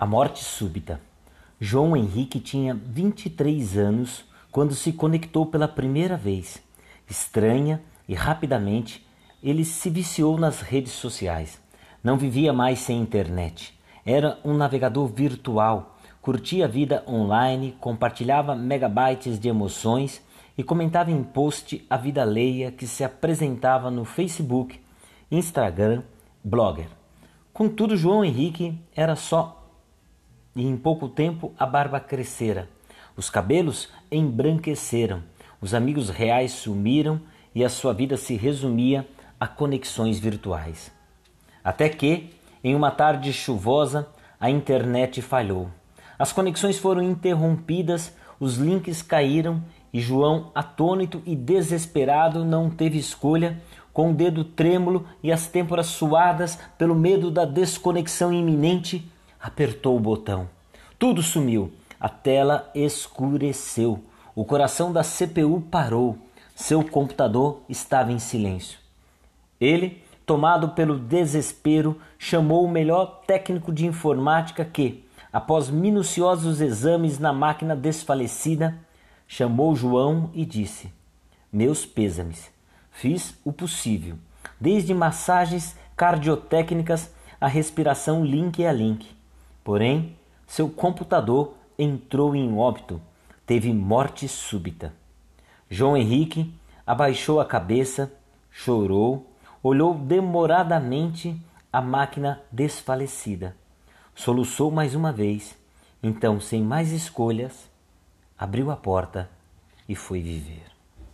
A morte súbita. João Henrique tinha 23 anos quando se conectou pela primeira vez. Estranha e rapidamente ele se viciou nas redes sociais. Não vivia mais sem internet. Era um navegador virtual, curtia a vida online, compartilhava megabytes de emoções e comentava em post a vida alheia que se apresentava no Facebook, Instagram, Blogger. Contudo, João Henrique era só e em pouco tempo a barba crescera, os cabelos embranqueceram, os amigos reais sumiram e a sua vida se resumia a conexões virtuais. Até que, em uma tarde chuvosa, a internet falhou. As conexões foram interrompidas, os links caíram e João, atônito e desesperado, não teve escolha, com o dedo trêmulo e as têmporas suadas pelo medo da desconexão iminente, apertou o botão. Tudo sumiu. A tela escureceu. O coração da CPU parou. Seu computador estava em silêncio. Ele, tomado pelo desespero, chamou o melhor técnico de informática que, após minuciosos exames na máquina desfalecida, chamou João e disse: Meus pêsames. Fiz o possível, desde massagens cardiotécnicas a respiração link a link. Porém, seu computador entrou em óbito, teve morte súbita. João Henrique abaixou a cabeça, chorou, olhou demoradamente a máquina desfalecida. Soluçou mais uma vez, então, sem mais escolhas, abriu a porta e foi viver.